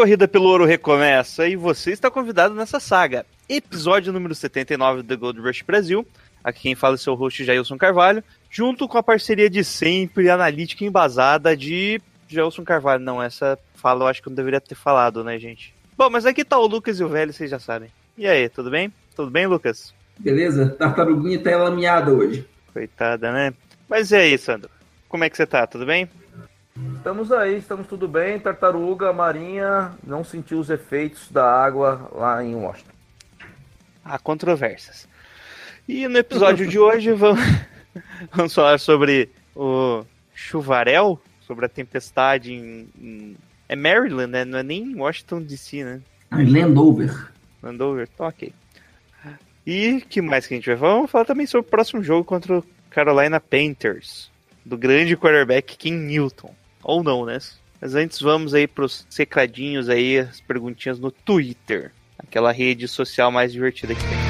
Corrida pelo ouro recomeça e você está convidado nessa saga. Episódio número 79 do The Gold Rush Brasil. Aqui quem fala é o seu host Jailson Carvalho, junto com a parceria de sempre, analítica embasada de Jailson Carvalho. Não, essa fala eu acho que eu não deveria ter falado, né, gente? Bom, mas aqui tá o Lucas e o Velho, vocês já sabem. E aí, tudo bem? Tudo bem, Lucas? Beleza? Tartaruguinha tá lameada hoje. Coitada, né? Mas e aí, Sandro? Como é que você tá? Tudo bem? Estamos aí, estamos tudo bem. Tartaruga, Marinha, não sentiu os efeitos da água lá em Washington. Há controvérsias. E no episódio de hoje vamos, vamos falar sobre o chuvarel, sobre a tempestade em, em- É Maryland, né? Não é nem Washington DC, né? Landover. Landover, tá ok. E que mais que a gente vai falar? Vamos falar também sobre o próximo jogo contra o Carolina Panthers, do grande quarterback King Newton. Ou não, né? Mas antes vamos aí pros secadinhos aí, as perguntinhas no Twitter, aquela rede social mais divertida que tem.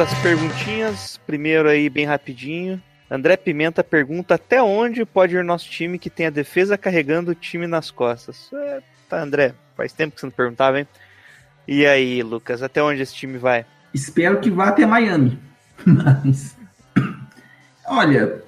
E vamos lá para as perguntinhas. Primeiro aí, bem rapidinho. André Pimenta pergunta até onde pode ir nosso time que tem a defesa carregando o time nas costas. É, tá, André, faz tempo que você não perguntava, hein? E aí, Lucas, até onde esse time vai? Espero que vá até Miami. Mas. Olha,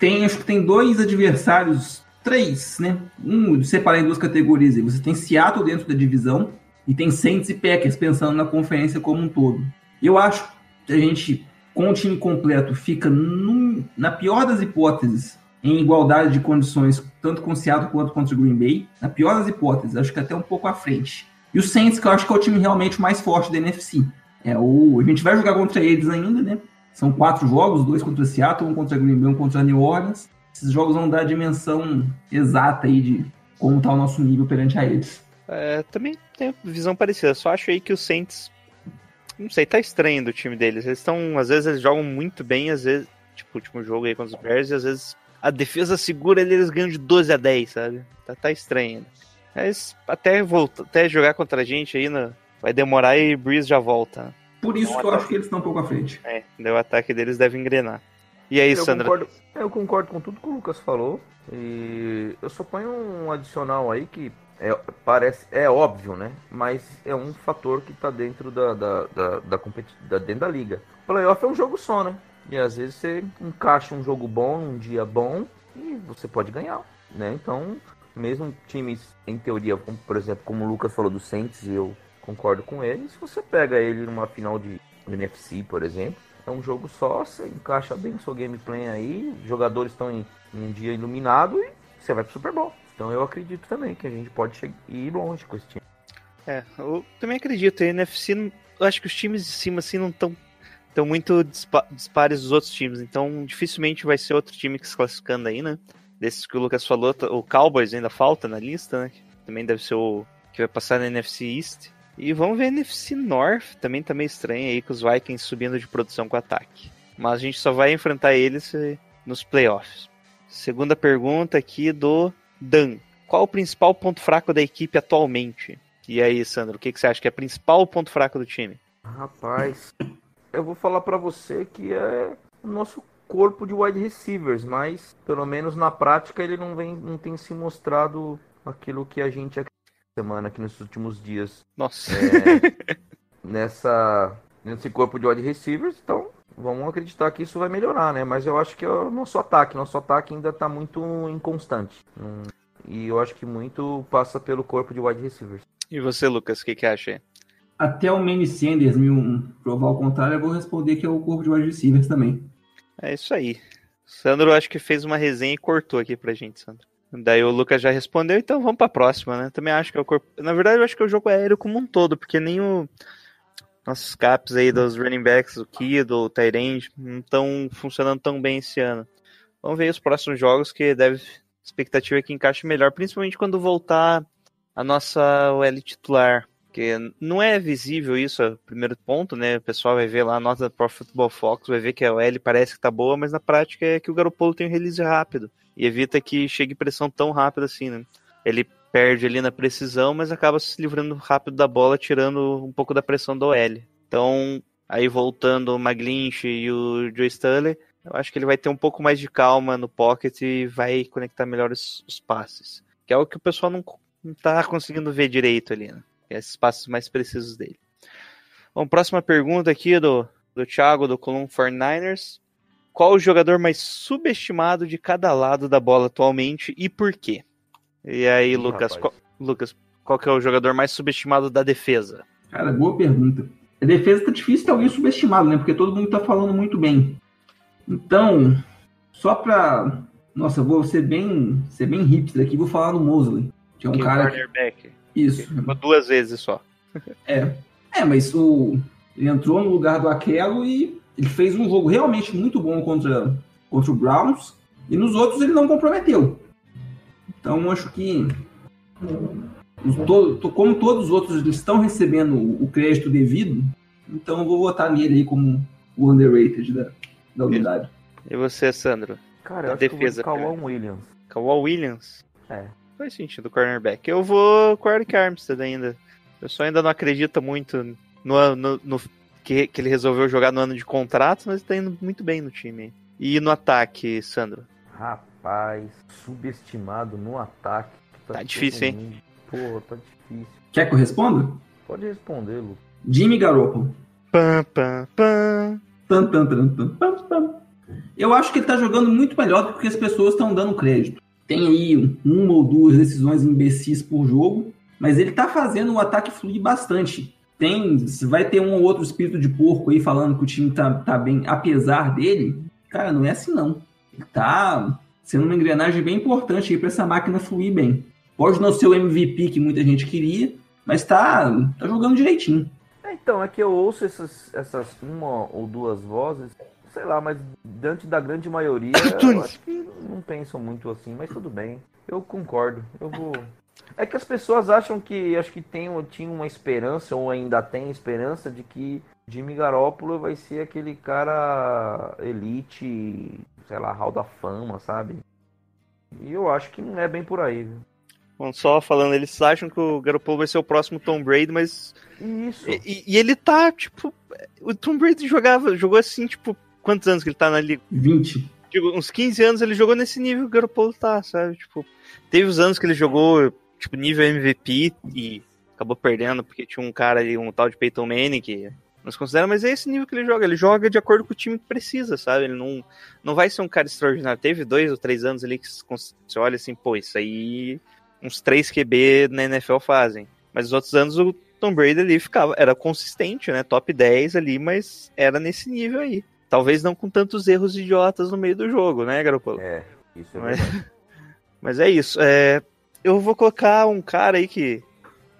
tem, acho que tem dois adversários, três, né? Um, separar em duas categorias. Você tem Seattle dentro da divisão e tem Saints e Packers pensando na conferência como um todo. Eu acho que a gente, com o time completo, fica num- na pior das hipóteses em igualdade de condições, tanto com Seattle quanto contra o Green Bay. Na pior das hipóteses, acho que até um pouco à frente. E o Saints, que eu acho que é o time realmente mais forte da NFC. É, o, a gente vai jogar contra eles ainda, né? São quatro jogos, dois contra Seattle, um contra Green Bay, um contra New Orleans. Esses jogos vão dar a dimensão exata aí de como está o nosso nível perante a eles. É, também tenho visão parecida. Só acho aí que o Saints. Não sei, tá estranho do time deles. Eles estão. Às vezes eles jogam muito bem, às vezes. Tipo, o último jogo aí contra os Bears, e às vezes a defesa segura ele, eles ganham de 12 a 10, sabe? Tá, tá estranho ainda. Mas até, volta, até jogar contra a gente aí, né, vai demorar e Breeze já volta. Por isso que eu acho que eles estão um pouco à frente. É, daí o ataque deles deve engrenar. E aí, eu, Sandra? concordo, eu concordo com tudo que o Lucas falou. E eu só ponho um adicional aí que é, parece, é óbvio, né? Mas é um fator que tá dentro da, da, da, da, competi- da- dentro da liga. Playoff é um jogo só, né? E às vezes você encaixa um jogo bom, um dia bom, e você pode ganhar, né? Então, mesmo times, em teoria, como, por exemplo, como o Lucas falou do Saints, e eu concordo com ele, se você pega ele numa final de NFC, por exemplo, é um jogo só, você encaixa bem o seu gameplay aí, os jogadores estão em, em um dia iluminado e você vai pro Super Bowl. Então eu acredito também que a gente pode ir longe com esse time. É, eu também acredito. A NFC, eu acho que os times de cima assim não estão tão muito dispa- dispares dos outros times. Então, dificilmente vai ser outro time que se classificando aí, né? Desses que o Lucas falou, o Cowboys ainda falta na lista, né? Também deve ser o que vai passar na NFC East. E vamos ver a NFC North, também tá meio estranho aí, com os Vikings subindo de produção com ataque. Mas a gente só vai enfrentar eles eh, nos playoffs. Segunda pergunta aqui do Dan. Qual o principal ponto fraco da equipe atualmente? E aí, Sandro, o que, que você acha que é o principal ponto fraco do time? Rapaz, eu vou falar pra você que é o nosso corpo de wide receivers, mas pelo menos na prática ele não vem, não tem se mostrado aquilo que a gente semana aqui nos últimos dias Nossa. é, nessa nesse corpo de wide receivers, então vamos acreditar que isso vai melhorar, né? Mas eu acho que é o nosso ataque, nosso ataque ainda tá muito inconstante. E eu acho que muito passa pelo corpo de wide receivers. E você, Lucas, o que, que acha aí? até o Manny Sanders me um, provar o contrário, eu vou responder que é o corpo de wide receivers também. É isso aí. Sandro acho que fez uma resenha e cortou aqui pra gente, Sandro. Daí o Lucas já respondeu, então vamos pra próxima, né? Também acho que é o corpo. Na verdade, eu acho que é o jogo aéreo como um todo, porque nem o. Nossos caps aí dos running backs, o Kido, o Tyrande, não estão funcionando tão bem esse ano. Vamos ver os próximos jogos que deve. Expectativa é que encaixe melhor, principalmente quando voltar a nossa OL titular. Porque não é visível isso, é primeiro ponto, né? O pessoal vai ver lá a nota da Pro Football Fox, vai ver que a OL parece que tá boa, mas na prática é que o Garoppolo tem um release rápido e evita que chegue pressão tão rápida assim, né? Ele perde ali na precisão, mas acaba se livrando rápido da bola, tirando um pouco da pressão do OL. Então, aí voltando o Maglinch e o Joe Stanley, eu acho que ele vai ter um pouco mais de calma no pocket e vai conectar melhor os, os passes. Que é o que o pessoal não, não tá conseguindo ver direito ali, né? Esses passes mais precisos dele. Bom, próxima pergunta aqui do, do Thiago, do Column 49ers. Qual o jogador mais subestimado de cada lado da bola atualmente e por quê? E aí, Ih, Lucas, qual, Lucas, qual que é o jogador mais subestimado da defesa? Cara, boa pergunta. A defesa tá difícil ter alguém subestimado, né? Porque todo mundo tá falando muito bem. Então, só pra. Nossa, vou ser bem, ser bem hipster aqui, vou falar no Mosley. Que é um Que cara. que- cornerback. Isso. Duas vezes só. É. É, mas o. Ele entrou no lugar do Aquelo e ele fez um jogo realmente muito bom contra, contra o Browns. E nos outros ele não comprometeu. Então acho que. como todos os outros estão recebendo o crédito devido, então eu vou votar nele aí como o underrated da, da unidade. E você, Sandro? Cara, eu A acho defesa, que eu vou de Williams. Kawhi Williams? É. Faz sentido, cornerback. Eu vou com o Eric Armstead ainda. Eu só ainda não acredito muito no, ano- no, no- que, que ele resolveu jogar no ano de contrato, mas tá indo muito bem no time. E no ataque, Sandro? Rapaz, subestimado no ataque. Tá todo difícil, hein? Pô, tá difícil. Quer que eu responda? Pode responder, Lu. Jimmy Garoppolo. Pam, pam, pam. Eu acho que ele tá jogando muito melhor do que as pessoas estão dando crédito. Tem aí uma ou duas decisões imbecis por jogo, mas ele tá fazendo o ataque fluir bastante. Tem, se vai ter um ou outro espírito de porco aí falando que o time tá, tá bem, apesar dele, cara, não é assim não. Ele tá sendo uma engrenagem bem importante aí pra essa máquina fluir bem. Pode não ser o MVP que muita gente queria, mas tá, tá jogando direitinho. É, então, é que eu ouço essas, essas uma ou duas vozes, sei lá, mas diante da grande maioria, eu acho que não pensam muito assim, mas tudo bem. Eu concordo. Eu vou. É que as pessoas acham que acho que tem, tinha uma esperança, ou ainda tem esperança, de que Jimmy Garoppolo vai ser aquele cara elite, sei lá, hall da fama, sabe? E eu acho que não é bem por aí, viu? Bom, só falando, eles acham que o Garoppolo vai ser o próximo Tom Brady, mas. Isso. E, e- e ele tá, tipo. O Tom Brady jogava, jogou assim, tipo, quantos anos que ele tá na liga? 20. Tipo, uns 15 anos ele jogou nesse nível que o Garoppolo tá, sabe? Tipo, teve os anos que ele jogou, tipo, nível MVP e acabou perdendo porque tinha um cara ali, um tal de Peyton Manning que nos considera, mas é esse nível que ele joga. Ele joga de acordo com o time que precisa, sabe? Ele não, não vai ser um cara extraordinário. Teve dois ou três anos ali que você olha assim, pô, isso aí uns três QB na NFL fazem. Mas os outros anos o Tom Brady ali ficava, era consistente, né? Top 10 ali, mas era nesse nível aí. Talvez não com tantos erros idiotas no meio do jogo, né, Garoppolo? É, isso é Mas-. Mas é isso. É, eu vou colocar um cara aí que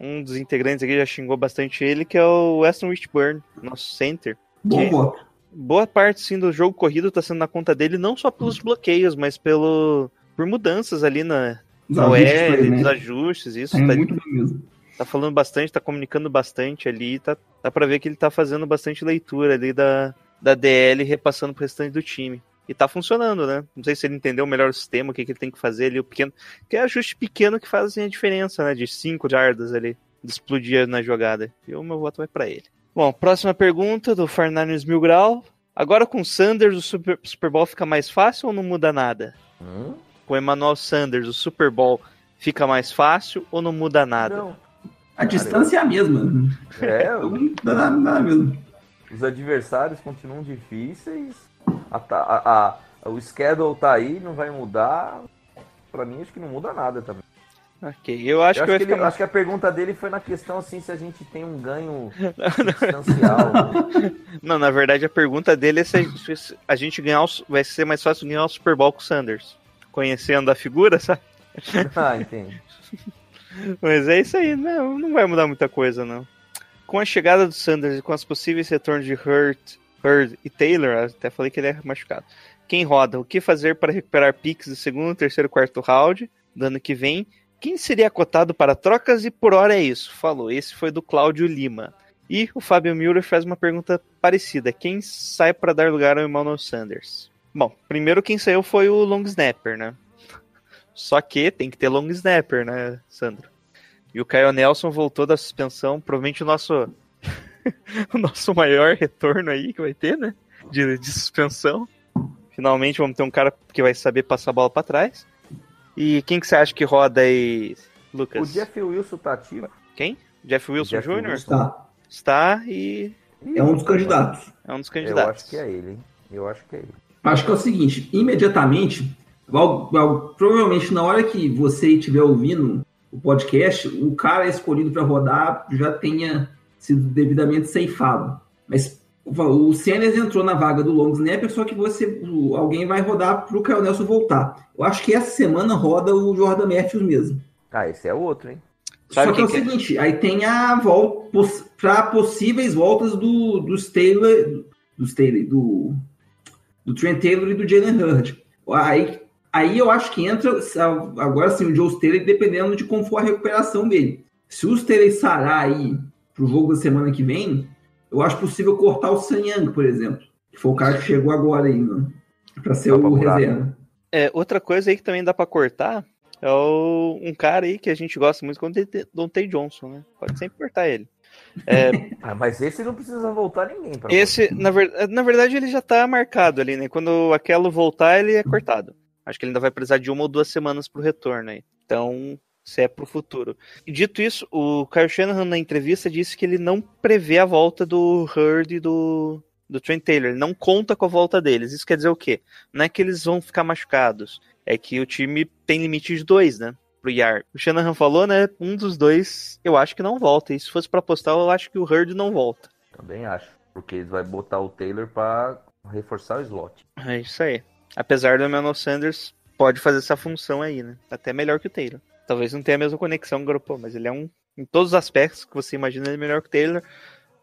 um dos integrantes aqui já xingou bastante ele, que é o Weston Richburn, nosso center. Voto. Boa parte sim do jogo corrido tá sendo na conta dele, não só pelos bloqueios, mas pelo por mudanças ali na, ajustes OL, né? ajustes, isso. Tá indo Tá, muito bem mesmo. tá falando bastante, tá comunicando bastante ali, tá, dá pra ver que ele tá fazendo bastante leitura ali da, da DL repassando pro restante do time. E tá funcionando, né? Não sei se ele entendeu melhor o sistema, o que, que ele tem que fazer ali, o pequeno. Que é ajuste pequeno que fazem a diferença, né? De 5 jardas ali, de explodir na jogada. E o meu voto vai pra ele. Bom, próxima pergunta do Fernandes Mil Grau. Agora com o Sanders, o Super, Super Bowl fica mais fácil ou não muda nada? Hum? Com o Emmanuel Sanders, o Super Bowl fica mais fácil ou não muda nada? Não. A distância é a mesma. É, não dá nada, nada mesmo. os adversários continuam difíceis. A, a- a- o schedule tá aí, não vai mudar. Pra mim, acho que não muda nada também. Ok, eu acho Eu que acho, que ficar ele- acho que a pergunta dele foi na questão assim se a gente tem um ganho substancial. Não, na verdade a pergunta dele é se a- gente ganhar, o- vai ser mais fácil ganhar o Super Bowl com o Sanders. Conhecendo a figura, sabe? ah, entendi. Mas é isso aí, não, não vai mudar muita coisa, não. Com a chegada do Sanders e com os possíveis retornos de Hurt, Hurd e Taylor, até falei que ele é machucado. Quem roda? O que fazer para recuperar picks do segundo, terceiro, quarto round do ano que vem? Quem seria cotado para trocas? E por hora é isso. Falou. Esse foi do Cláudio Lima. E o Fábio Müller faz uma pergunta parecida. Quem sai para dar lugar ao Emmanuel Sanders? Bom, primeiro quem saiu foi o long snapper, né? Só que tem que ter long snapper, né, Sandro? E o Caio Nelson voltou da suspensão, provavelmente o nosso o nosso maior retorno aí que vai ter, né? De, de suspensão. Finalmente vamos ter um cara que vai saber passar a bola para trás. E quem que você acha que roda aí, O Lucas? Jeff Wilson tá ativo. Quem? Jeff Wilson Jeff Jr.? Wilson. Tá. Está e É um dos candidatos. é um dos Eu candidatos. acho que é ele, hein? Eu acho que é ele. Acho que é o seguinte, imediatamente, provavelmente na hora que você estiver ouvindo o podcast, o cara escolhido para rodar já tenha sido devidamente ceifado. Mas o Sanders entrou na vaga do long snapper, só que você, alguém vai rodar para o Caio Nelson voltar. Eu acho que essa semana roda o Jordan Matthews mesmo. Ah, esse é outro, hein? Sabe Só que é o que é? seguinte, aí tem a volta para possíveis voltas do dos Taylor, dos Taylor, do do Trent Taylor e do Jalen Hurd. Aí, aí eu acho que entra agora sim o Joe Taylor dependendo de como for a recuperação dele. Se o Taylor sarar aí pro jogo da semana que vem, eu acho possível cortar o Sun Young, por exemplo, que foi o cara que chegou agora aí, mano, para ser Dá pra o curar. reserva. É, outra coisa aí que também dá pra cortar é o, um cara aí que a gente gosta muito, que é Dante Johnson, né? Pode sempre cortar ele. Ah, mas esse não precisa voltar ninguém. Pra Esse, na, ver- na verdade, ele já tá marcado ali, né? Quando aquilo voltar, ele é cortado. Acho que ele ainda vai precisar de uma ou duas semanas pro retorno aí. Então, se é pro futuro. E dito isso, o Kyle Shanahan na entrevista disse que ele não prevê a volta do Hurd e do, do Trent Taylor. Ele não conta com a volta deles. Isso quer dizer o quê? Não é que eles vão ficar machucados. É que o time tem limite de dois, né? Pro Yar. O Shanahan falou, né? Um dos dois eu acho que não volta. E se fosse pra apostar, eu acho que o Hurd não volta. Também acho. Porque eles vai botar o Taylor pra reforçar o slot. É isso aí. Apesar do Emmanuel Sanders pode fazer essa função aí, né? Até melhor que o Taylor. Talvez não tenha a mesma conexão, Garoppolo, mas ele é um. Em todos os aspectos que você imagina, ele é melhor que o Taylor.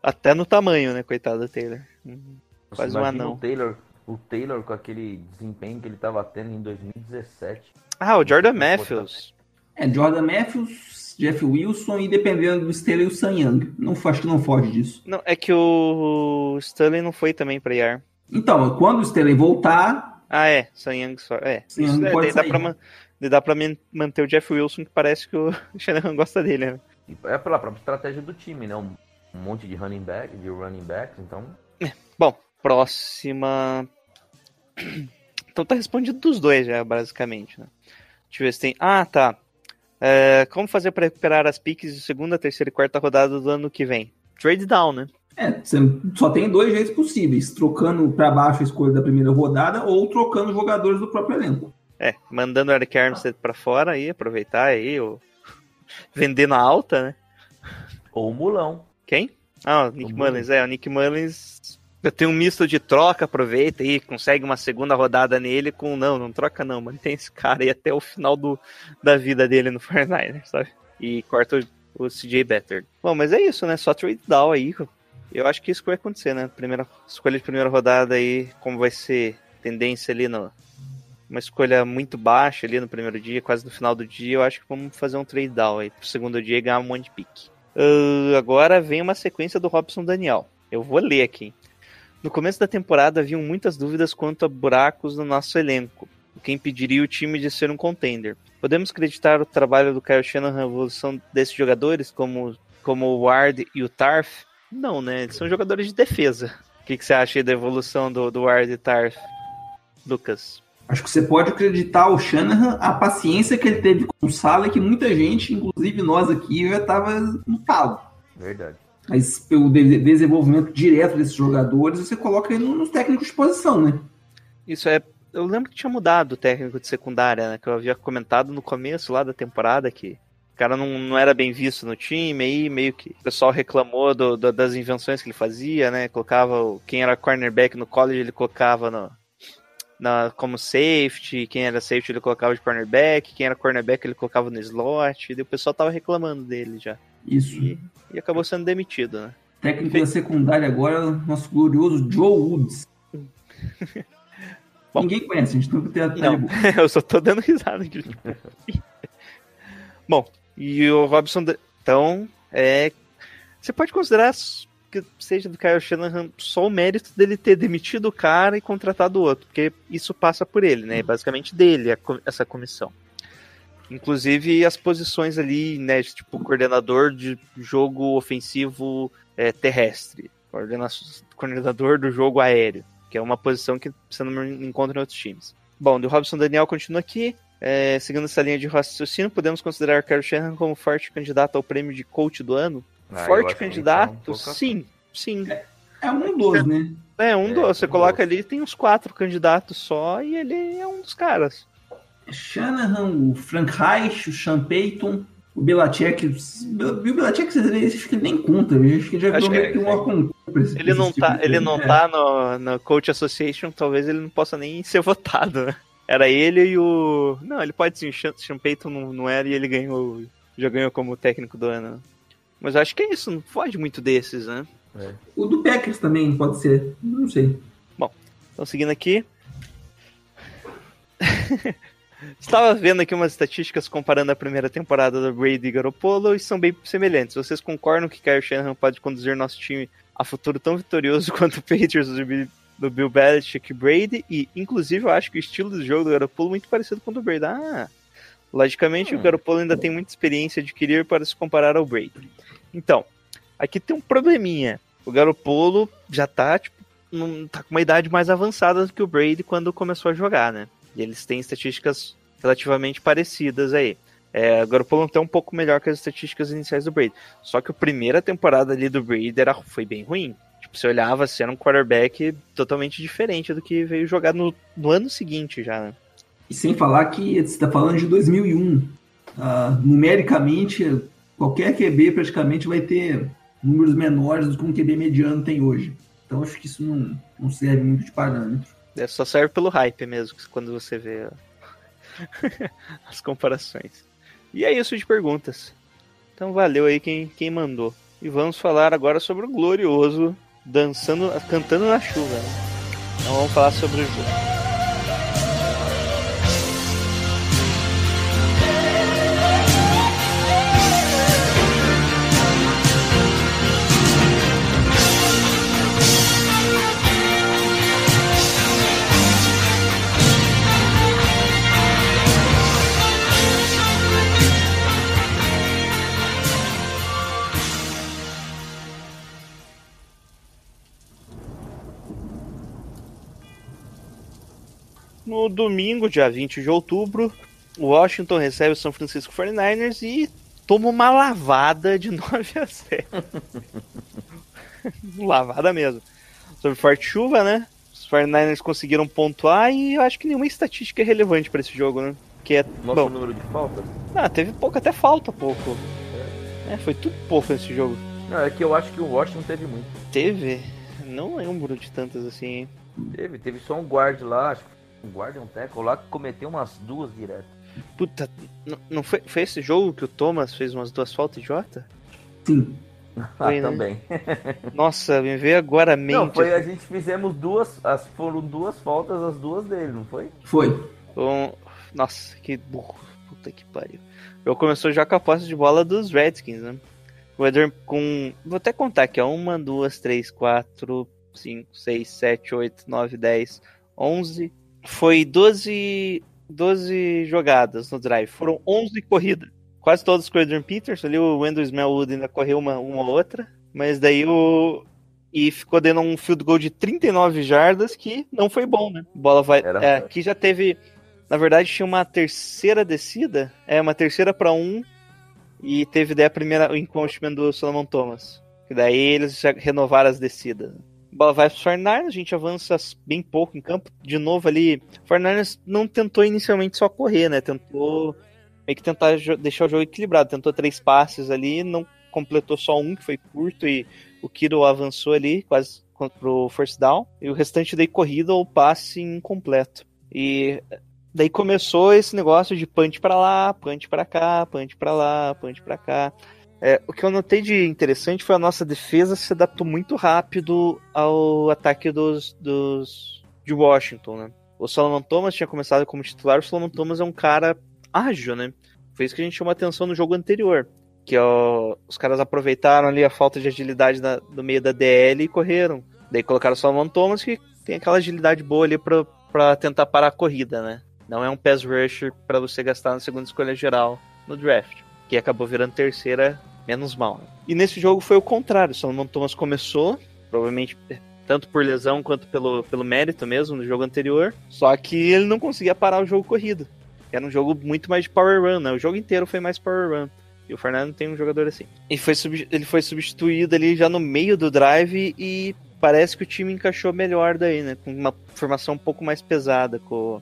Até no tamanho, né? Coitado do Taylor. Hum, Quase um anão. O Taylor, o Taylor com aquele desempenho que ele tava tendo em 2017. Ah, o Jordan Matthews. É, Jordan Matthews, Jeff Wilson e dependendo do e o Sun Young. Não, acho que não foge disso. Não, é que o Stanley não foi também pra IAR. Então, quando o Stanley voltar, Ah, é. Sam Young só. É. Isso Young é, pode dá sair. pra, dá pra man- manter o Jeff Wilson, que parece que o Shanahan gosta dele, né? E É pela própria estratégia do time, né? Um, um monte de running back, de running backs, então. Bom, próxima. Então tá respondido dos dois já, basicamente, né? Deixa eu ver se tem. Ah, tá. É, como fazer para recuperar as piques de segunda, terceira e quarta rodada do ano que vem? Trade down, né? é, você só tem dois jeitos possíveis: trocando para baixo a escolha da primeira rodada ou trocando jogadores do próprio elenco. É, mandando o Eric Armstead pra fora aí, aproveitar aí, ou vender na alta, né? Ou o Mulão. Quem? Ah, o Nick O Mullins. É, o Nick Mullins. Eu tenho um misto de troca, aproveita aí, consegue uma segunda rodada nele com. Não, não troca não, mantém esse cara aí até o final do, da vida dele no 49ers, sabe? E corta o, o CJ Better. Bom, mas é isso, né? Só trade down aí. Eu acho que isso que vai acontecer, né? Primeira escolha de primeira rodada aí, como vai ser tendência ali no. Uma escolha muito baixa ali no primeiro dia, quase no final do dia. Eu acho que vamos fazer um trade down aí pro segundo dia e ganhar um monte de pique. Ah, agora vem uma sequência do Robson Daniel. Eu vou ler aqui. No começo da temporada haviam muitas dúvidas quanto a buracos no nosso elenco, o que impediria o time de ser um contender. Podemos acreditar o trabalho do Kyle Shanahan na evolução desses jogadores, como, como o Ward e o Tarf? Não, né? Eles são jogadores de defesa. O que, que você acha aí da evolução do, do Ward e Tarf, Lucas? Acho que você pode acreditar ao Shanahan a paciência que ele teve com o Sala, que muita gente, inclusive nós aqui, já estava no talo. Verdade. Mas pelo de- desenvolvimento direto desses jogadores, você coloca ele nos técnicos de posição, né? Isso é. Eu lembro que tinha mudado o técnico de secundária, né? Que eu havia comentado no começo lá da temporada que cara não, não era bem visto no time, aí meio que o pessoal reclamou do, do- das invenções que ele fazia, né? Colocava o- quem era cornerback no college, ele colocava no, na, como safety, quem era safety ele colocava de cornerback, quem era cornerback ele colocava no slot, e o pessoal tava reclamando dele já. Isso. E, e acabou sendo demitido, né? Técnico da secundária agora, nosso glorioso Joe Woods. Bom. Ninguém conhece, a gente não tem a Não, eu só tô dando risada aqui. Bom, e o Robson. Então, é. Você pode considerar que seja do Kyle Shanahan só o mérito dele ter demitido o cara e contratado o outro, porque isso passa por ele, né? É basicamente dele essa comissão. Inclusive as posições ali, né? Tipo, coordenador de jogo ofensivo é, terrestre, coordena- coordenador do jogo aéreo, que é uma posição que você não encontra em outros times. Bom, o Robson Daniel continua aqui. É, seguindo essa linha de raciocínio, podemos considerar Kyle Shanahan como forte candidato ao prêmio de coach do ano? Ah, forte que candidato? pouca- sim, sim. É um dos, né? É, um É, dos. Você um coloca dos. ali, tem uns quatro candidatos só e ele é um dos caras. Shanahan, o Frank Reich, o Sean Payton, o Belichick. O Belichick, vocês veem, acho que ele nem conta. Acho que ele já Acho virou que meio que um é, Ele não tá, tipo de ele não É. tá no, no Coach Association, talvez ele não possa nem ser votado, né? Era ele e o. Não, ele pode sim, o Sean Sean Payton não, não era e ele ganhou. Já ganhou como técnico do ano. Mas eu acho que é isso, não foge muito desses, né? O do Packers também pode ser. Não sei. Então, seguindo aqui. Estava vendo aqui umas estatísticas comparando a primeira temporada do Brady e Garoppolo e são bem semelhantes. Vocês concordam que Kyle Shanahan pode conduzir nosso time a futuro tão vitorioso quanto o Patriots do Bill, do Bill Belichick e Brady? E, inclusive, eu acho que o estilo de jogo do Garoppolo é muito parecido com o do Brady. Ah, logicamente, o Hum. Garoppolo ainda tem muita experiência a adquirir para se comparar ao Brady. Então, aqui tem um probleminha. O Garoppolo já tá, tipo, num- tá com uma idade mais avançada do que o Brady quando começou a jogar, né? E eles têm estatísticas relativamente parecidas aí. É, o Garoppolo até um pouco melhor que as estatísticas iniciais do Brady. Só que a primeira temporada ali do Brady era, foi bem ruim. Tipo, você olhava, você era um quarterback totalmente diferente do que veio jogar no, no ano seguinte já, né? E sem falar que você está falando de 2001. Ah, numericamente, qualquer QB praticamente vai ter números menores do que um QB mediano tem hoje. Então acho que isso não, não serve muito de parâmetro. É, só serve pelo hype mesmo, quando você vê as comparações. E é isso de perguntas. Então valeu aí quem, quem mandou. E vamos falar agora sobre o glorioso dançando, cantando na chuva. né? Então vamos falar sobre o jogo. No domingo, dia 20 de outubro, o Washington recebe o São Francisco 49ers e toma uma lavada de 9 a 0. lavada mesmo. Sobre forte chuva, né? Os 49ers conseguiram pontuar e eu acho que nenhuma estatística é relevante para esse jogo, né? Que é, Nosso bom, número de faltas? ah, teve pouco, até falta pouco. É, foi tudo pouco nesse jogo. Não, é que eu acho que o Washington teve muito. Teve? Não lembro de tantas assim. hein? Teve, teve só um guard lá, acho que um guard e um tackle lá que cometeu umas duas direto. Puta, não foi, foi esse jogo que o Thomas fez umas duas faltas idiota? Sim. Ah, Foi, né? também. Nossa, me veio agora a mente. Não, foi a gente fizemos duas, as, foram duas faltas as duas dele, não foi? Foi. Um- Nossa, que burro. Puta que pariu. Eu começou já com a posse de bola dos Redskins, né? O Eder com. Vou até contar aqui, ó. Uma, duas, três, quatro, cinco, seis, sete, oito, nove, dez, onze. Foi 12, 12 jogadas no drive. Foram 11 corridas. Quase todas com o Adrian Peters. Ali o Wendell Smellwood ainda correu uma, uma ou outra. Mas daí o. E ficou dando um field goal de 39 jardas que não foi bom, né? Bola vai. É, aqui já teve. Na verdade, tinha uma terceira descida. É, uma terceira para um. E teve daí a primeira, o encroachment do Solomon Thomas. Que daí eles já renovaram as descidas. Bola vai pro 49ers, a gente avança bem pouco em campo. De novo ali, o 49ers não tentou inicialmente só correr, né? Tentou meio que tentar deixar o jogo equilibrado. Tentou três passes ali, não completou só um, que foi curto, e o Kiro avançou ali, quase pro first down, e o restante daí corrida ou passe incompleto. E daí começou esse negócio de punch pra lá, punch pra cá, punch pra lá, punch pra cá. É, o que eu notei de interessante foi a nossa defesa se adaptou muito rápido ao ataque dos, dos de Washington, né? O Solomon Thomas tinha começado como titular, o Solomon Thomas é um cara ágil, né? Foi isso que a gente chamou atenção no jogo anterior. Que ó, os caras aproveitaram ali a falta de agilidade da- do meio da DL e correram. Daí colocaram o Solomon Thomas, que tem aquela agilidade boa ali pra, pra tentar parar a corrida, né? Não é um pass rusher pra você gastar na segunda escolha geral no draft. Que acabou virando terceira, menos mal. né? E nesse jogo foi o contrário. O Solomon Thomas começou, provavelmente tanto por lesão quanto pelo, pelo mérito mesmo no jogo anterior. Só que ele não conseguia parar o jogo corrido. Era um jogo muito mais de power run, né? O jogo inteiro foi mais power run. E o Fernando tem um jogador assim. E foi ele foi substituído ali já no meio do drive e parece que o time encaixou melhor daí, né? Com uma formação um pouco mais pesada. Com.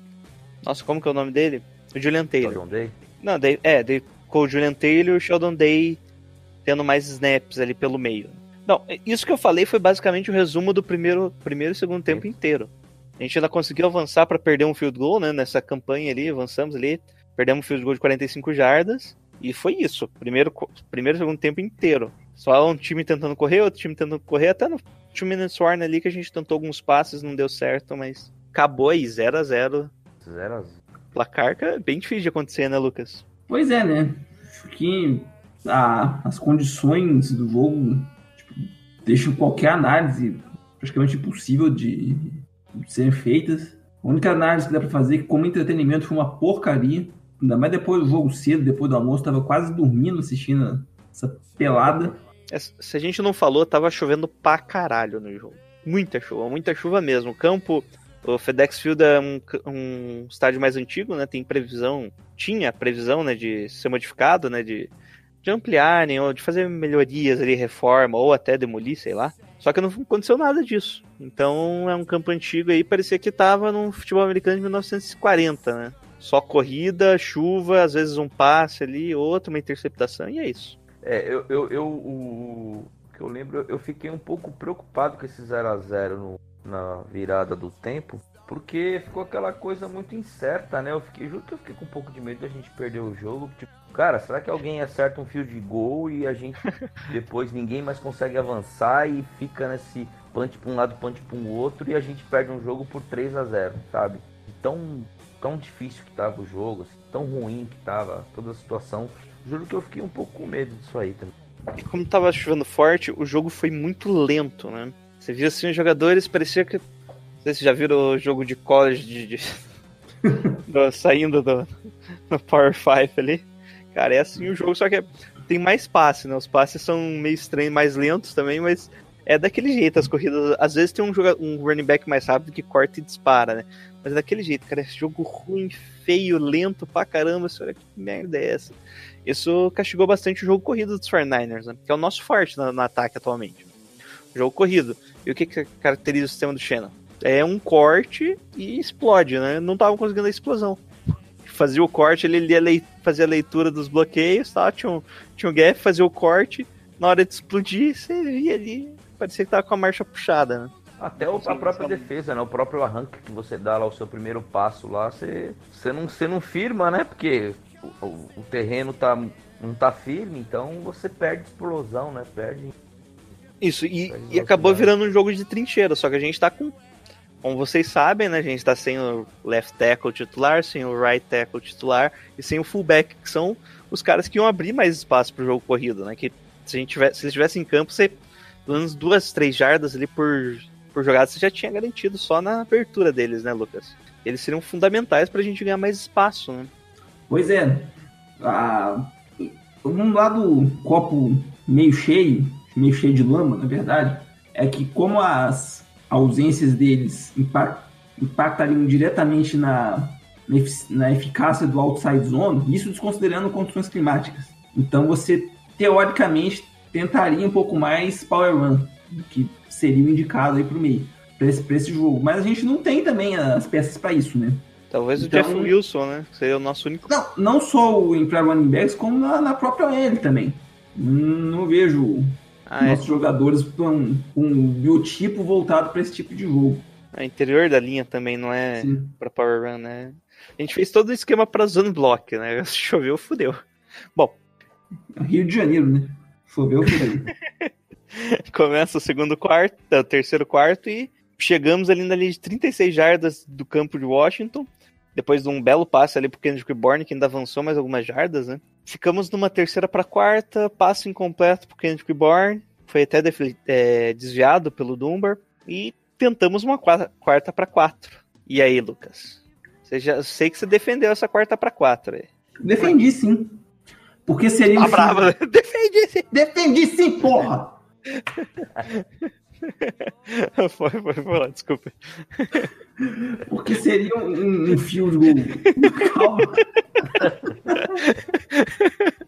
Nossa, como que é o nome dele? O Julian Taylor. John Day. Não, daí, é, daí, com o Julian Taylor e o Sheldon Day tendo mais snaps ali pelo meio. Não, isso que eu falei foi basicamente o resumo do primeiro, primeiro e segundo tempo inteiro. A gente ainda conseguiu avançar para perder um field goal, né? Nessa campanha ali, avançamos ali, perdemos um field goal de 45 jardas. E foi isso, primeiro, primeiro e segundo tempo inteiro. Só um time tentando correr, outro time tentando correr, até no two minutes warning ali que a gente tentou alguns passes, não deu certo, mas acabou aí, 0 a 0 0 a 0. Placar que é bem difícil de acontecer, né, Lucas? Pois é, né? Acho que a- as condições do jogo tipo, deixam qualquer análise praticamente impossível de, de serem feitas. A única análise que dá pra fazer é que, como entretenimento, foi uma porcaria. Ainda mais depois do jogo cedo, depois do almoço, tava quase dormindo assistindo essa pelada. É, Se a gente não falou, tava chovendo pra caralho no jogo. Muita chuva, muita chuva mesmo. O campo, o FedEx Field é um, um estádio mais antigo, né? Tem previsão, tinha previsão, né, de ser modificado, né, de, de ampliarem ou de fazer melhorias ali, reforma ou até demolir, sei lá. Só que não aconteceu nada disso. Então é um campo antigo aí, parecia que tava no futebol americano de 1940, né? Só corrida, chuva, às vezes um passe ali, outro, uma interceptação, e é isso. É, eu, eu, eu o o que eu lembro, eu fiquei um pouco preocupado com esse 0 a 0 no, na virada do tempo, porque ficou aquela coisa muito incerta, né? Eu fiquei, juro que eu fiquei com um pouco de medo da gente perder o jogo. Tipo, cara, será que alguém acerta um fio de gol e a gente depois ninguém mais consegue avançar e fica nesse punch pra um lado, punch para um outro e a gente perde um jogo por 3 a 0 sabe? Tão, tão difícil que tava o jogo, assim, tão ruim que tava toda a situação. Juro que eu fiquei um pouco com medo disso aí também. E como tava chovendo forte, o jogo foi muito lento, né? Você via assim os jogadores, parecia que. Não sei se vocês já viram o jogo de college de, de- do- saindo do, do Power 5 ali. Cara, é assim o jogo, só que é- tem mais passe, né? Os passes são meio estranhos, mais lentos também, mas é daquele jeito as corridas. Às vezes tem um, joga- um running back mais rápido que corta e dispara, né? Mas é daquele jeito, cara. Esse jogo ruim, feio, lento pra caramba. Olha que merda é essa? Isso castigou bastante o jogo corrido dos 49ers, né? Que é o nosso forte no, no ataque atualmente. O jogo corrido. E o que, que caracteriza o sistema do Shannon? É um corte e explode, né? Não tava conseguindo a explosão. Fazia o corte, ele lia lei- fazia a leitura dos bloqueios, tá? tinha, um, tinha um gap, fazia o corte. Na hora de explodir, você via ali, parecia que tava com a marcha puxada, né? Até o- a própria defesa, né? O próprio arranque que você dá lá, o seu primeiro passo lá, você, você, não, você não firma, né? Porque o, o- o terreno tá, não tá firme, então você perde explosão, né? Perde. Isso, e, Perde e acabou virando um jogo de trincheira, só que a gente tá com. Como vocês sabem, né? A gente tá sem o left tackle titular, sem o right tackle titular e sem o fullback, que são os caras que iam abrir mais espaço pro jogo corrido, né? Que se, a gente tivesse, se eles estivessem em campo, você, pelo menos duas, três jardas ali por, por jogada, você já tinha garantido só na abertura deles, né, Lucas? Eles seriam fundamentais pra gente ganhar mais espaço, né? Pois é, a, um lado copo meio cheio, meio cheio de lama, na verdade, é que como as ausências deles impact, impactariam diretamente na, na efic- na eficácia do outside zone, isso desconsiderando condições climáticas. Então você, teoricamente, tentaria um pouco mais power run, do que seria o indicado aí para o meio, para esse, pra esse jogo. Mas a gente não tem também as peças para isso, né? Talvez Então- o Jeff Wilson, né? Seria o nosso único. Não, não só o em running backs, como na, na própria OL também. Não vejo Ah, é. nossos jogadores com com um biotipo voltado para esse tipo de jogo. O interior da linha também não é pra Power Run, né? A gente fez todo o esquema pra zone block, né? Se choveu, fudeu. Bom, Rio de Janeiro, né? Choveu aí. começa o segundo quarto, é, o terceiro quarto e chegamos ali na linha de 36 jardas do campo de Washington. Depois de um belo passe ali pro Kendrick Bourne, que ainda avançou mais algumas jardas, né? Ficamos numa terceira para quarta, passe incompleto pro Kendrick Bourne, foi até é, desviado pelo Dunbar e tentamos uma quarta, quarta para quatro. E aí, Lucas? Você já sei que você defendeu essa quarta para quatro. aí. Defendi sim. Porque seria Tá um brava, né? defendi sim. Defendi sim, porra! Foi, foi, foi lá, desculpa. Porque seria um, um field goal. Calma.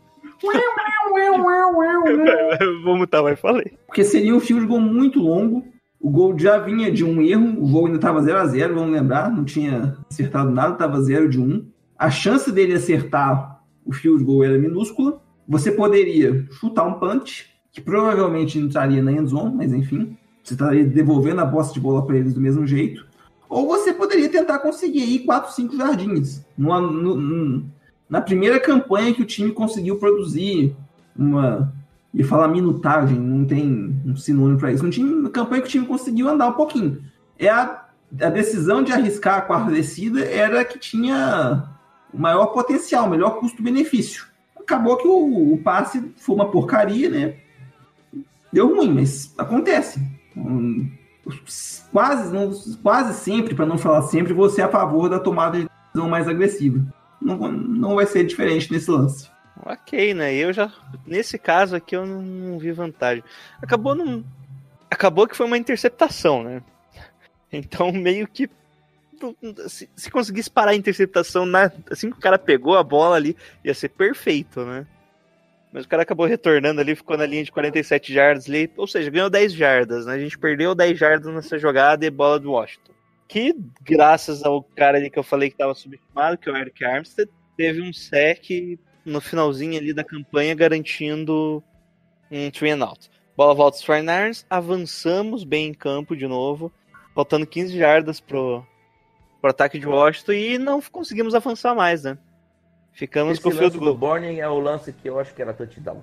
Vou mutar, vai, falei. Porque seria um field goal muito longo. O gol já vinha de um erro. O gol ainda estava 0 a 0 vamos lembrar. Não tinha acertado nada, estava 0 de 1. Um. A chance dele acertar o field goal era minúscula. Você poderia chutar um punch, que provavelmente entraria na end zone, mas enfim. Você estaria devolvendo a bosta de bola para eles do mesmo jeito. Ou você poderia tentar conseguir aí 4, 5 jardins. No- na primeira campanha que o time conseguiu produzir uma. E falar minutagem, não tem um sinônimo para isso. Um time, uma campanha que o time conseguiu andar um pouquinho. É a, a decisão de arriscar a quarta descida era que tinha o maior potencial, o melhor custo-benefício. Acabou que o, o passe foi uma porcaria, né? Deu ruim, mas acontece. Quase, não- quase sempre, para não falar sempre, você é a favor da tomada de decisão mais agressiva. Não, não vai ser diferente nesse lance. Ok, né? Eu já. Nesse caso aqui eu não, não vi vantagem. Acabou não. Acabou que foi uma interceptação, né? Então meio que. Se, se conseguisse parar a interceptação na, assim que o cara pegou a bola ali, ia ser perfeito, né? Mas o cara acabou retornando ali, ficou na linha de 47 jardas ali, ou seja, ganhou 10 jardas, né? A gente perdeu 10 jardas nessa jogada e bola do Washington. Que, graças ao cara ali que eu falei que tava subestimado, que é o Eric Armstead, teve um sec no finalzinho ali da campanha, garantindo um three and out. Bola volta aos 49ers, avançamos bem em campo de novo, faltando 15 jardas pro, pro ataque de Washington e não conseguimos avançar mais, né? Ficamos Esse com o lance field do goal. Borne é o lance que eu acho que era touchdown.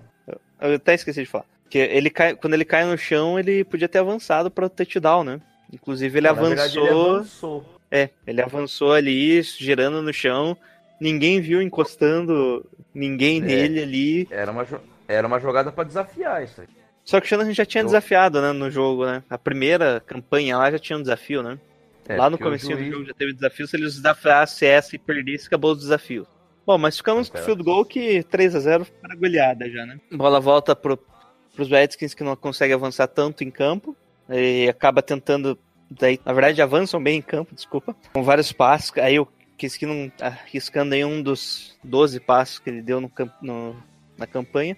Eu até esqueci de falar. Que ele cai, quando ele cai no chão, ele podia ter avançado para o touchdown, né? Inclusive ele Na verdade, avançou. ele avançou. É, ele avançou ali, girando no chão. Ninguém viu encostando ninguém É. nele ali. Era uma, era uma jogada pra desafiar isso aí. Só que o Shanahan já tinha Eu- desafiado, né, no jogo, né? A primeira campanha lá já tinha um desafio, né? É, lá no o começo do juiz- jogo já teve desafio. Se eles desafiassem essa e perdessem, acabou os desafios. Bom, mas ficamos com o field goal que 3 a 0 para goleada já, né? Bola volta pro, pros Redskins que não conseguem avançar tanto em campo. E acaba tentando. Daí, na verdade, avançam bem em campo, desculpa. Com vários passos. Aí o Kiski não arriscando aí um dos 12 passos que ele deu no, no- na campanha.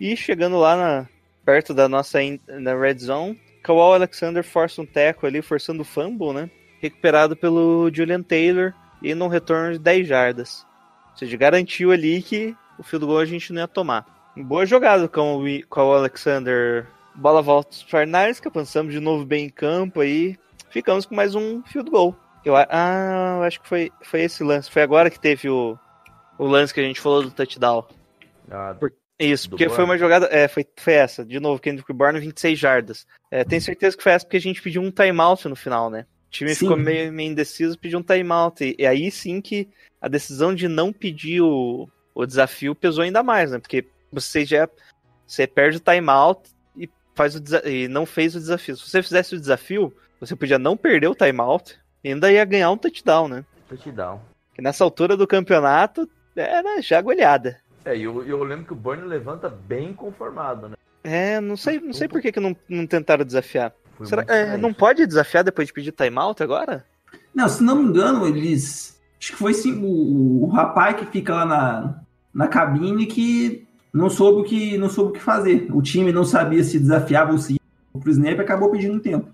E chegando lá na, perto da nossa na red zone, Kawhi Alexander força um teco ali, forçando o fumble, né? Recuperado pelo Julian Taylor e num retorno de 10 jardas. Ou seja, garantiu ali que o field goal a gente não ia tomar. Boa jogada com o, com o Alexander. Bola volta os 49ers, que avançamos de novo bem em campo aí. Ficamos com mais um field goal. Eu, ah, eu acho que foi, foi esse lance. Foi agora que teve o, o lance que a gente falou do touchdown. Ah, Isso, Do porque foi uma jogada. É, foi, foi essa. De novo, Kendrick Bourne, 26 jardas. É, tenho certeza que foi essa porque a gente pediu um timeout no final, né? O time Sim. ficou meio, meio indeciso, pediu um timeout. E, e aí sim que a decisão de não pedir o, o desafio pesou ainda mais, né? Porque você já. Você perde o timeout e, faz o, e não fez o desafio. Se você fizesse o desafio, você podia não perder o timeout e ainda ia ganhar um touchdown, né? touchdown. Que nessa altura do campeonato era já goleada. É, e eu, eu lembro que o Burn levanta bem conformado, né? É, não sei, não sei por que, que não, não tentaram desafiar. Foi Será, é, estranho. não pode desafiar depois de pedir timeout agora? Não, se não me engano, eles. Acho que foi sim o, o rapaz que fica lá na, na cabine que não soube o que não soube o que fazer. O time não sabia se desafiava ou se ia pro snap e acabou pedindo um tempo.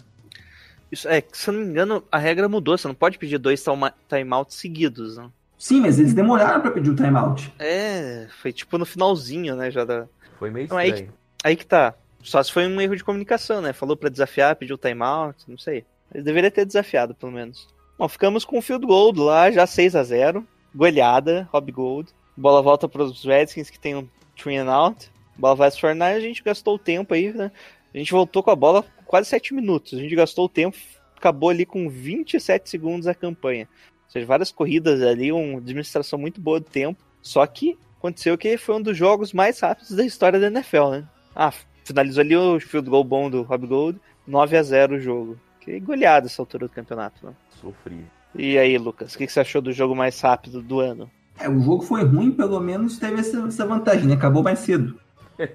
Isso, é, que, se eu não me engano, a regra mudou. Você não pode pedir dois time- timeouts seguidos, né? Sim, mas eles demoraram pra pedir o timeout. É, foi tipo no finalzinho, né? Já da... Foi meio Não, aí estranho. Aí que tá. Só se foi um erro de comunicação, né? Falou pra desafiar, pediu timeout, não sei. Ele deveria ter desafiado, pelo menos. Bom, ficamos com o field goal lá, já 6 a 0 Goleada, Rob Gold. Bola volta pros Redskins que tem um three and out. Bola vai tornar, a gente gastou o tempo aí, né? A gente voltou com a bola quase 7 minutos. A gente gastou o tempo, acabou ali com 27 segundos a campanha. Ou seja, várias corridas ali, uma administração muito boa do tempo. Só que aconteceu que foi um dos jogos mais rápidos da história da NFL, né? Ah, finalizou ali o field goal bom do Rob Gold, 9 a 0 o jogo. Que goleada essa altura do campeonato, né? Sofri. E aí, Lucas, o que que você achou do jogo mais rápido do ano? É, o jogo foi ruim, pelo menos teve essa, essa vantagem, né? Acabou mais cedo.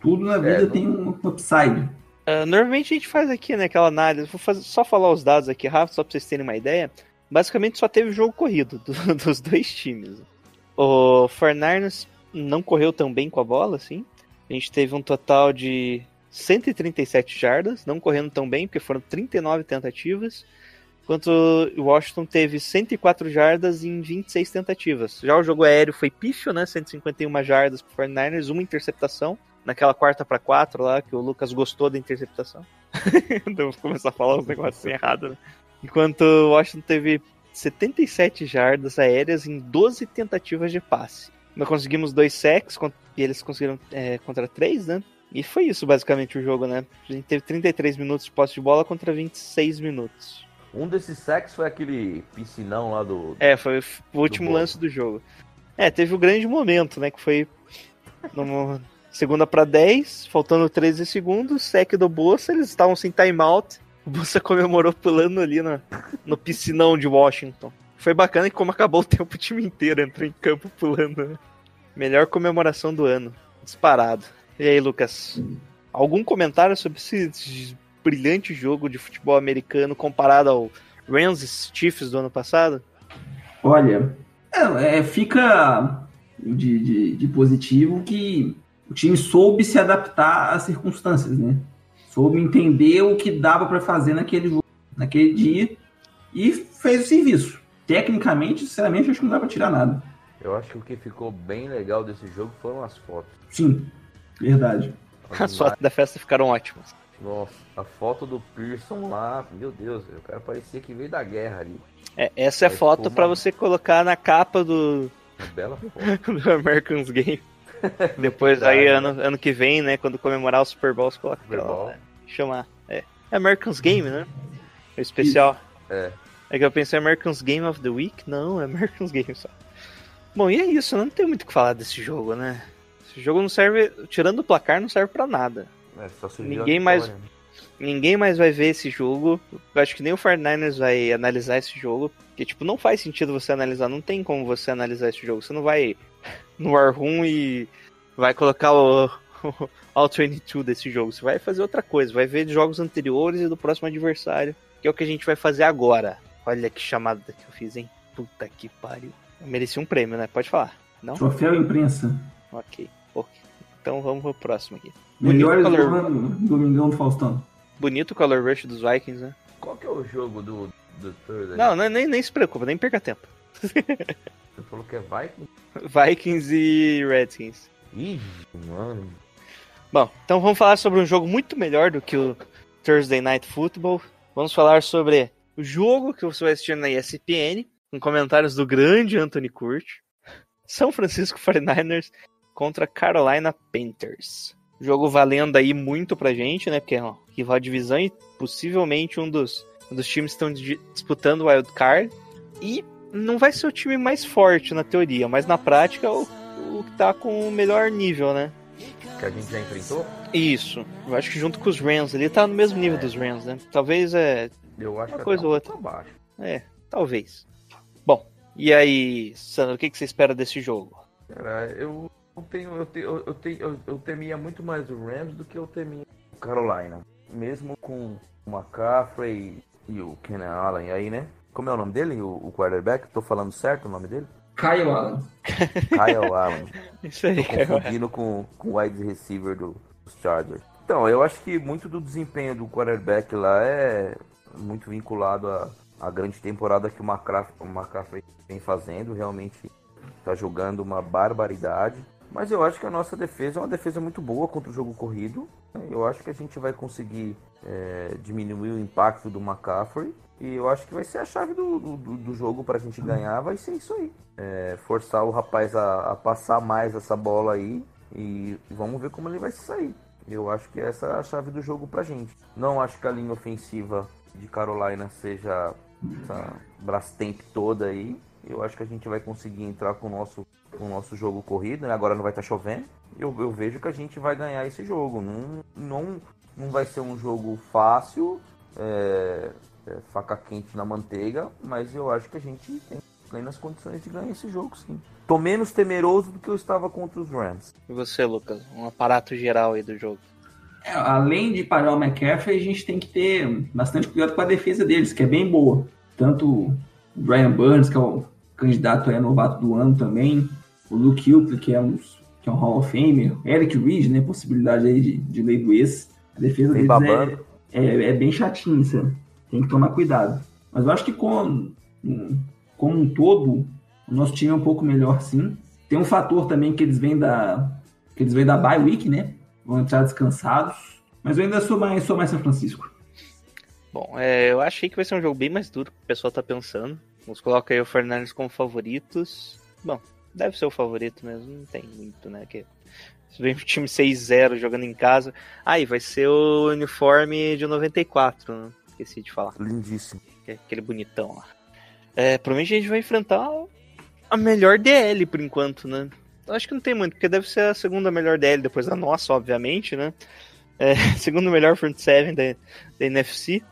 Tudo na vida É, não- tem um upside. Ah, normalmente a gente faz aqui, né, aquela análise. Vou fazer- só falar os dados aqui rápido, só pra vocês terem uma ideia. Basicamente só teve jogo corrido do- dos dois times. O Fernandes não correu tão bem com a bola, assim. A gente teve um total de 137 jardas, não correndo tão bem, porque foram 39 tentativas. Enquanto o Washington teve 104 jardas em 26 tentativas. Já o jogo aéreo foi pífio, né? 151 jardas pro 49ers, uma interceptação. Naquela quarta para quatro lá, que o Lucas gostou da interceptação. então vou começar a falar uns negócios errados, né? Enquanto o Washington teve 77 jardas aéreas em 12 tentativas de passe. Nós conseguimos dois sacks e eles conseguiram é, contra três, né? E foi isso basicamente o jogo, né? A gente teve 33 minutos de posse de bola contra 26 minutos. Um desses sacks foi aquele piscinão lá do. É, foi o último bolo. lance do jogo. É, teve o grande momento, né? Que foi numa segunda para 10, faltando 13 segundos, sec do Bolsa, eles estavam sem timeout. O Bolsa comemorou pulando ali no, no piscinão de Washington. Foi bacana que como acabou o tempo, o time inteiro entrou em campo pulando. Né? Melhor comemoração do ano. Disparado. E aí, Lucas? Algum comentário sobre esse brilhante jogo de futebol americano comparado ao Rams Chiefs do ano passado? Olha, é, é, fica de, de, de positivo que o time soube se adaptar às circunstâncias, né? Soube entender o que dava para fazer naquele jogo, naquele dia e fez o serviço. Tecnicamente, sinceramente, acho que não dá para tirar nada. Eu acho que o que ficou bem legal desse jogo foram as fotos. Sim, verdade. As fotos da festa ficaram ótimas. Nossa, a foto do Pearson lá, meu Deus, o cara parecia que veio da guerra ali. É, essa é Aí foto pra uma- você colocar na capa do, bela foto. do Americans Game. Depois aí ano, ano que vem, né, quando comemorar o Super Bowl, você coloca Super Bowl. lá, né? Chamar. É. Americans Game, né? O especial. É. É que eu pensei Americans Game of the Week? Não, é Americans Game só. Bom, e é isso, não tem muito o que falar desse jogo, né? Esse jogo não serve, tirando o placar, não serve pra nada. É, só a Ninguém mais- né? Ninguém mais vai ver esse jogo. Eu acho que nem o 49ers vai analisar esse jogo. Porque, tipo, não faz sentido você analisar. Não tem como você analisar esse jogo. Você não vai no War Room e vai colocar o, o All 22 desse jogo. Você vai fazer outra coisa. Vai ver jogos anteriores e do próximo adversário. Que é o que a gente vai fazer agora. Olha que chamada que eu fiz, hein? Puta que pariu. Eu mereci um prêmio, né? Pode falar. Não? Troféu imprensa. Ok. ok. Então vamos pro próximo aqui. Do color, ano, Domingão do Faustão. bonito color rush dos Vikings, né? Qual que é o jogo do, do Thursday? Não, não, nem, nem se preocupa, nem perca tempo. Você falou que é Viking? Vikings e Redskins. Ih, mano. Bom, então vamos falar sobre um jogo muito melhor do que o Thursday Night Football. Vamos falar sobre o jogo que você vai assistir na ESPN, com comentários do grande Anthony Curti. São Francisco 49ers contra Carolina Panthers. Jogo valendo aí muito pra gente, né? Porque é um rival de divisão e possivelmente um dos, um dos times que estão di- disputando o Wild Card. E não vai ser o time mais forte na teoria, mas na prática o, o que tá com o melhor nível, né? Que a gente já enfrentou? Isso. Eu acho que junto com os Rams, ele tá no mesmo nível dos Rams, né? Talvez é. Eu acho Uma que coisa ou outra. abaixo. É, talvez. Bom, e aí, Sandro, o que, que você espera desse jogo? Cara, eu eu tenho, eu, tenho, eu, tenho, eu, eu temia muito mais o Rams do que eu temia o Carolina. Mesmo com o McCaffrey e o Kenan Allen aí, né? Como é o nome dele, o, o quarterback? Tô falando certo o nome dele? Kyle Allen. Kyle Allen. Isso aí, Tô confundindo com, com o wide receiver do, dos Chargers. Então, eu acho que muito do desempenho do quarterback lá é muito vinculado à, à grande temporada que o McCaffrey, o vem fazendo. Realmente está jogando uma barbaridade. Mas eu acho que a nossa defesa é uma defesa muito boa contra o jogo corrido. Eu acho que a gente vai conseguir é, diminuir o impacto do McCaffrey. E eu acho que vai ser a chave do, do, do jogo para a gente ganhar. Vai ser isso aí. É, forçar o rapaz a, a, passar mais essa bola aí. E vamos ver como ele vai sair. Eu acho que essa é a chave do jogo pra gente. Não acho que a linha ofensiva de Carolina seja essa Brastemp toda aí. Eu acho que a gente vai conseguir entrar com o nosso, com o nosso jogo corrido, né? Agora não vai estar tá chovendo. Eu, eu vejo que a gente vai ganhar esse jogo. Não, não, não vai ser um jogo fácil, é, é, faca quente na manteiga, mas eu acho que a gente tem plenas condições de ganhar esse jogo, sim. Tô menos temeroso do que eu estava contra os Rams. E você, Lucas? Um aparato geral aí do jogo. É, além de parar o McCaffrey, a gente tem que ter bastante cuidado com a defesa deles, que é bem boa. Tanto o Brian Burns, que é o candidato a novato do ano também, o Luke Hilton, que é um, que é um Hall of Famer, Eric Reed, né, possibilidade aí de, de lei do ex. A defesa deles é, é, é, bem chatinha, sabe? tem que tomar cuidado. Mas eu acho que como, como um todo, o nosso time é um pouco melhor sim. Tem um fator também que eles vêm da que eles vêm da bye week, né? Vão entrar descansados. Mas eu ainda sou mais, sou mais São Francisco. Bom, é, eu achei que vai ser um jogo bem mais duro que o pessoal tá pensando. Vamos colocar aí o Fernandes como favoritos. Bom, deve ser o favorito mesmo, não tem muito, né? Que se vem o time 6-0 jogando em casa. Aí ah, vai ser o uniforme de 94, né? esqueci de falar. Lindíssimo. É aquele bonitão lá. É, provavelmente a gente vai enfrentar a melhor DL por enquanto, né? Acho que não tem muito, porque deve ser a segunda melhor DL depois da nossa, obviamente, né? É, segundo melhor front seven da, da NFC.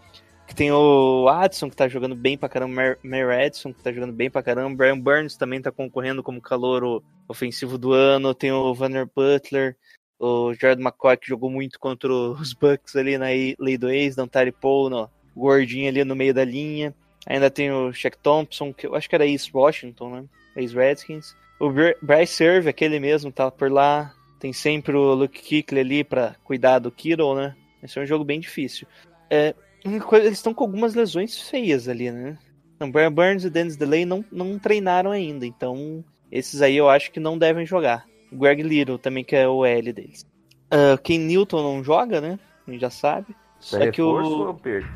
Que tem o Adson, que tá jogando bem pra caramba, Mary Edson, que tá jogando bem pra caramba, Brian Burns também tá concorrendo como calor ofensivo do ano, tem o Vanner Butler, o Jared McCoy, que jogou muito contra os Bucks ali na lei do ex, Dantari Paul, no, gordinho ali no meio da linha. Ainda tem o Shaq Thompson, que eu acho que era East Washington, né? East Redskins. O Bryce Serve, aquele mesmo, tá por lá. Tem sempre o Luke Kickley ali para cuidar do Kittle, né? Esse é um jogo bem difícil. É, eles estão com algumas lesões feias ali, né? O Brian Burns e Dennis DeLay não, não treinaram ainda, então esses aí eu acho que não devem jogar. O Greg Little também, que é o L deles. Uh, Ken Newton não joga, né? A gente já sabe. Só é que o... ou perco?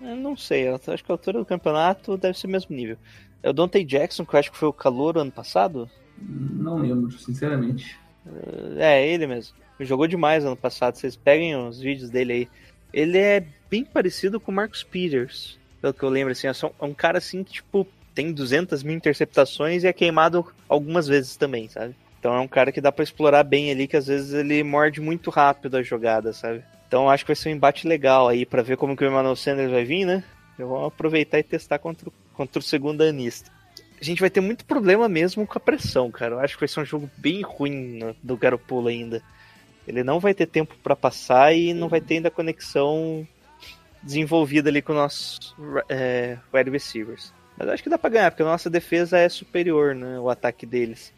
Eu não sei, eu acho que a altura do campeonato deve ser o mesmo nível. É o Dante Jackson, que eu acho que foi o calor ano passado? Não lembro, sinceramente. É, ele mesmo. Jogou demais ano passado. Vocês peguem os vídeos dele aí. Ele é bem parecido com o Marcus Peters, pelo que eu lembro. Assim, é um cara assim que, tipo, tem 200 mil interceptações e é queimado algumas vezes também, sabe? Então é um cara que dá para explorar bem ali, que às vezes ele morde muito rápido a jogada, sabe? Então acho que vai ser um embate legal aí para ver como que o Emmanuel Sanders vai vir, né? Eu vou aproveitar e testar contra, contra o segundo anista. A gente vai ter muito problema mesmo com a pressão, cara. Eu acho que vai ser um jogo bem ruim no, do Garoppolo ainda. Ele não vai ter tempo para passar e não vai ter ainda conexão desenvolvida ali com nossos é, wide receivers. Mas acho que dá para ganhar, porque a nossa defesa é superior, né? O ataque deles.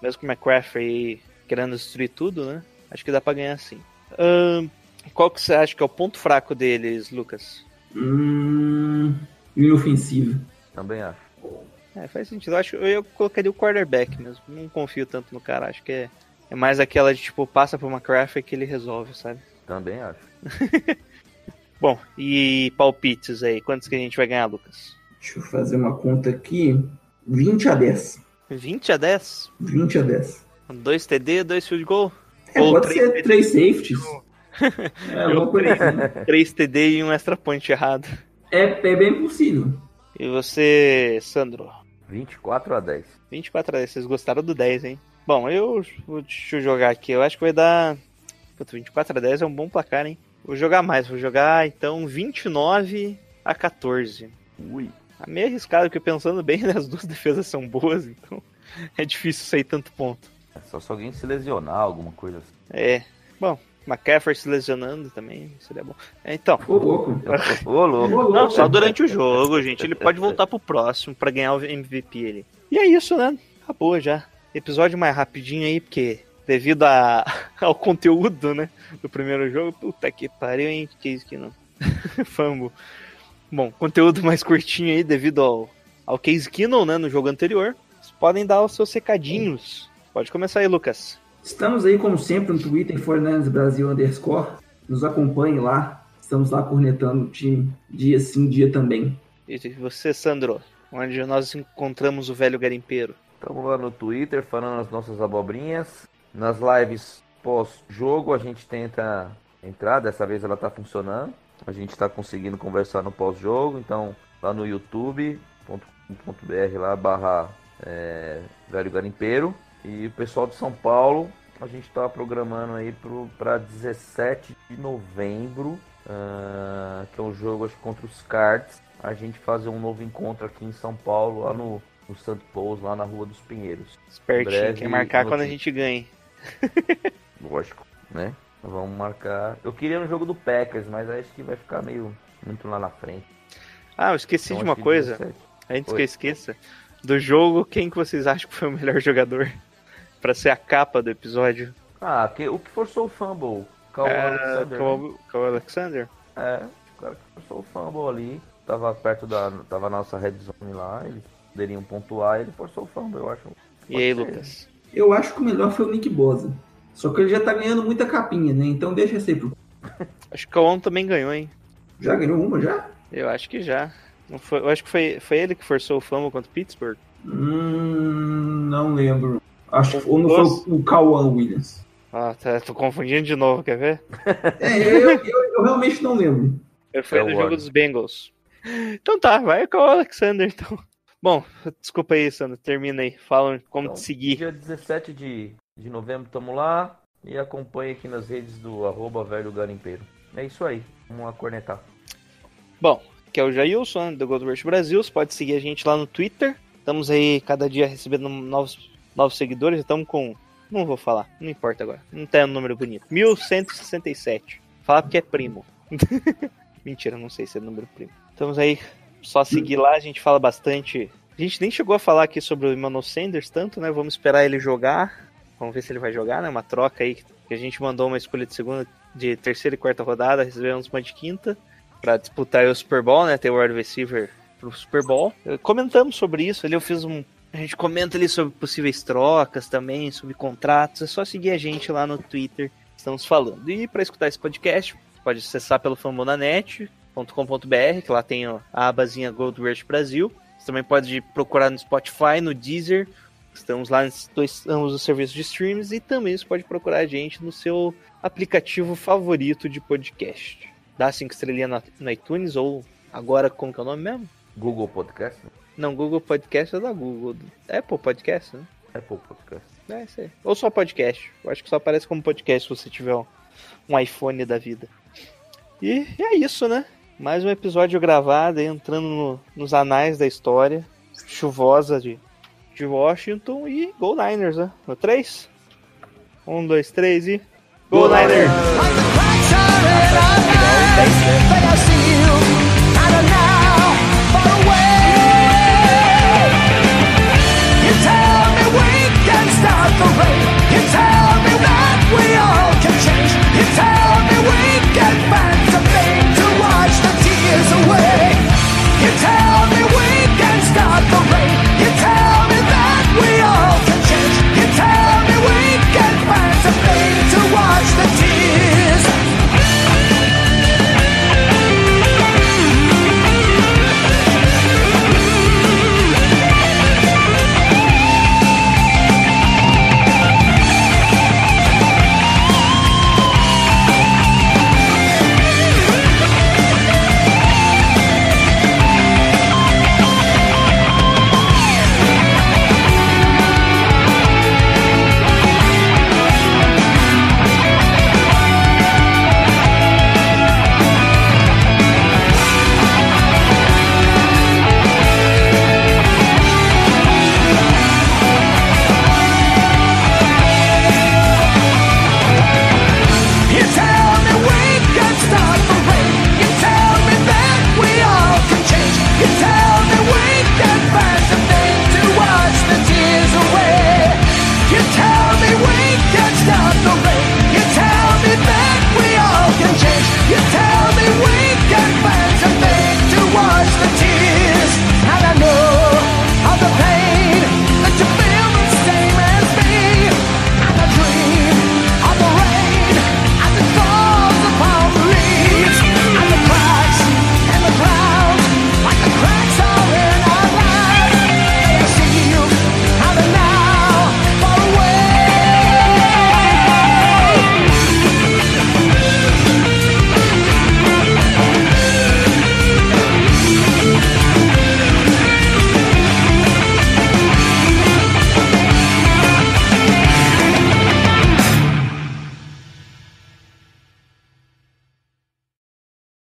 Mesmo com o McCaffrey querendo destruir tudo, né? Acho que dá para ganhar sim. Um, qual que você acha que é o ponto fraco deles, Lucas? Hum, inofensivo. Também acho. É, faz sentido. Eu acho eu, eu colocaria o quarterback mesmo. Não confio tanto no cara. Acho que é, é mais aquela de tipo, passa pro McCraft que ele resolve, sabe? Também acho. Bom, e palpites aí? Quantos que a gente vai ganhar, Lucas? Deixa eu fazer uma conta aqui. 20 a 10. 20 a 10? 20 a 10. Dois TD, dois field goal? É, Ou pode ser três safeties. É, eu assim. 3 TD e um extra point errado. É, é bem possível. E você, Sandro? 24 a 10. 24 a 10, vocês gostaram do 10, hein? Bom, eu deixa eu jogar aqui. Eu acho que vai dar. Puta, 24 a 10 é um bom placar, hein? Vou jogar mais, vou jogar então 29 a 14. Ui. É meio arriscado, porque pensando bem, né, as duas defesas são boas, então é difícil sair tanto ponto. É só se alguém se lesionar, alguma coisa assim. É. Bom, McCaffrey se lesionando também, seria bom. É, então. Ô, louco. Ô, louco. Não, só durante o jogo, gente. Ele pode voltar pro próximo para ganhar o MVP ali. E é isso, né? Acabou já. Episódio mais rapidinho aí, porque devido a, ao conteúdo, né? Do primeiro jogo, puta que pariu, hein? Que isso que não. Fambo. Bom, conteúdo mais curtinho aí devido ao, ao Case Keenum, né, no jogo anterior. Vocês podem dar os seus secadinhos. Pode começar aí, Lucas. Estamos aí, como sempre, no Twitter, Fornandes Brasil underscore. Nos acompanhe lá. Estamos lá cornetando o time dia sim, dia também. E você, Sandro? Onde nós encontramos o velho garimpeiro? Estamos lá no Twitter falando as nossas abobrinhas. Nas lives pós-jogo a gente tenta entrar, dessa vez ela está funcionando. A gente está conseguindo conversar no pós-jogo, então lá no youtube.com.br lá barra é, velho garimpeiro. E o pessoal de São Paulo, a gente está programando aí para 17 de novembro, uh, que é um jogo acho, contra os Cards. A gente fazer um novo encontro aqui em São Paulo, lá no, no Santo Pous, lá na Rua dos Pinheiros. Espertinho, Breve quer marcar quando a gente ganha. Lógico, né? Vamos marcar. Eu queria no jogo do Packers, mas acho que vai ficar meio muito lá na frente. Ah, eu esqueci Então, de uma que coisa. 17. Antes que Oi. eu esqueça. Do jogo, quem que vocês acham que foi o melhor jogador? Pra ser a capa do episódio. Ah, que, o que forçou o fumble? Cal É, Alexander. né? Alexander? É, o cara que forçou o fumble ali. Tava perto da. Tava na nossa red zone lá. Eles poderiam pontuar ele forçou o fumble, eu acho. E aí. Lucas? Eu acho que o melhor foi o Nick Bosa. Só que ele já tá ganhando muita capinha, né? Então deixa ser. pro- Acho que o Kaon também ganhou, hein? Já ganhou uma já? Eu acho que já. Não foi, eu acho que foi, foi ele que forçou o fumble contra o Pittsburgh. Hum, não lembro. Acho que ou não Nossa. foi o Kawan Williams. Ah, tá, tô confundindo de novo, quer ver? É, eu, eu- eu realmente não lembro. Foi É no o jogo dos Bengals. Então tá, vai com o Alexander, então. Bom, desculpa aí, Sandro, termina aí. Fala como Então, te seguir. Dia 17 de, de novembro tamo lá. E acompanhe aqui nas redes do arroba velho garimpeiro. É isso aí. Vamos lá cornetar. Bom, que é o Jailson, do Gold Rush Brasil. Você pode seguir a gente lá no Twitter. Estamos aí cada dia recebendo novos, novos seguidores. Estamos com. Não vou falar, não importa agora. Não tem um número bonito. 1167. Falar porque é primo. Mentira, não sei se é número primo. Estamos aí, só seguir lá, a gente fala bastante. A gente nem chegou a falar aqui sobre o Emmanuel Sanders tanto, né? Vamos esperar ele jogar. Vamos ver se ele vai jogar, né? Uma troca aí que a gente mandou uma escolha de segunda, de terceira e quarta rodada, recebemos uma de quinta para disputar o Super Bowl, né? Ter o wide receiver pro Super Bowl. Eh, Comentamos sobre isso, ali eu fiz um a gente comenta ali sobre possíveis trocas também, sobre contratos. É só seguir a gente lá no Twitter. Estamos falando. E para escutar esse podcast, pode acessar pelo famonanet.com.br, que lá tem a abazinha Gold Rush Brasil. Você também pode procurar no Spotify, no Deezer. Estamos lá nesses dois ambos os serviços de streams e também você pode procurar a gente no seu aplicativo favorito de podcast. Dá cinco estrelinhas no iTunes ou agora como que é o nome mesmo? Google Podcast. Não, Google Podcast é da Google. Apple Podcast, né? Apple Podcast. É isso aí. Ou só podcast. Eu acho que só aparece como podcast se você tiver um, um iPhone da vida. E, e é isso, né? Mais um episódio gravado aí, entrando no- nos anais da história. Chuvosa de, de Washington e Go Niners, né? No 3? 1, 2, 3 e. Go Niners! Like